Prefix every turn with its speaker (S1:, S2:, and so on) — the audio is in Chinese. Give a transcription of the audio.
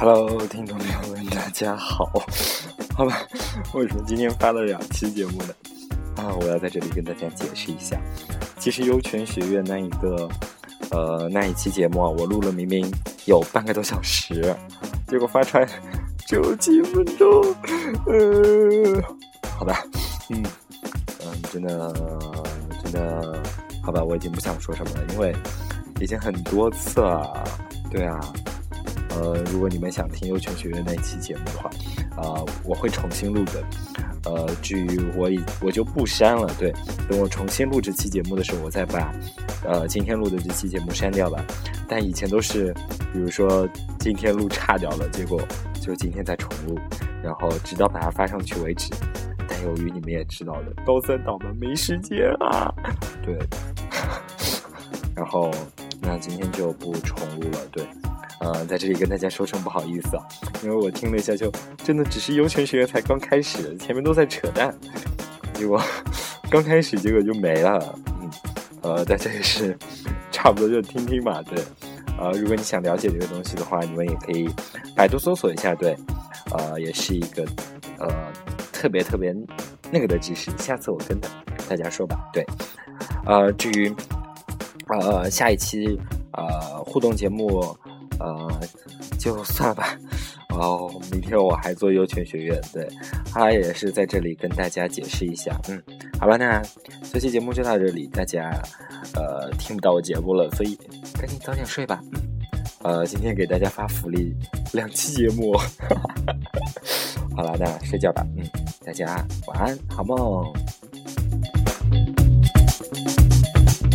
S1: Hello，听众朋友们，大家好。好吧，为什么今天发了两期节目呢？啊，我要在这里跟大家解释一下。其实优泉学院那一个，呃，那一期节目啊，我录了明明有半个多小时，结果发出来只有几分钟。呃，好吧，嗯嗯，真的真的，好吧，我已经不想说什么了，因为已经很多次了。对啊。呃，如果你们想听优泉学院那期节目的话，啊，我会重新录的。呃，至于我已我就不删了。对，等我重新录这期节目的时候，我再把呃今天录的这期节目删掉吧。但以前都是，比如说今天录差掉了，结果就今天再重录，然后直到把它发上去为止。但由于你们也知道的，高三党们没时间啊。对，然后那今天就不重录了。对。呃，在这里跟大家说声不好意思啊，因为我听了一下，就真的只是优泉学院才刚开始，前面都在扯淡，结果刚开始结果就没了。嗯，呃，大家也是 差不多就听听嘛，对。呃，如果你想了解这个东西的话，你们也可以百度搜索一下，对。呃，也是一个呃特别特别那个的知识，下次我跟大家说吧，对。呃，至于呃下一期呃互动节目。呃，就算了吧。哦，明天我还做优泉学院，对，他也是在这里跟大家解释一下。嗯，好吧，那这期节目就到这里，大家呃听不到我节目了，所以赶紧早点睡吧。呃，今天给大家发福利，两期节目。好了，那睡觉吧。嗯，大家晚安，好梦。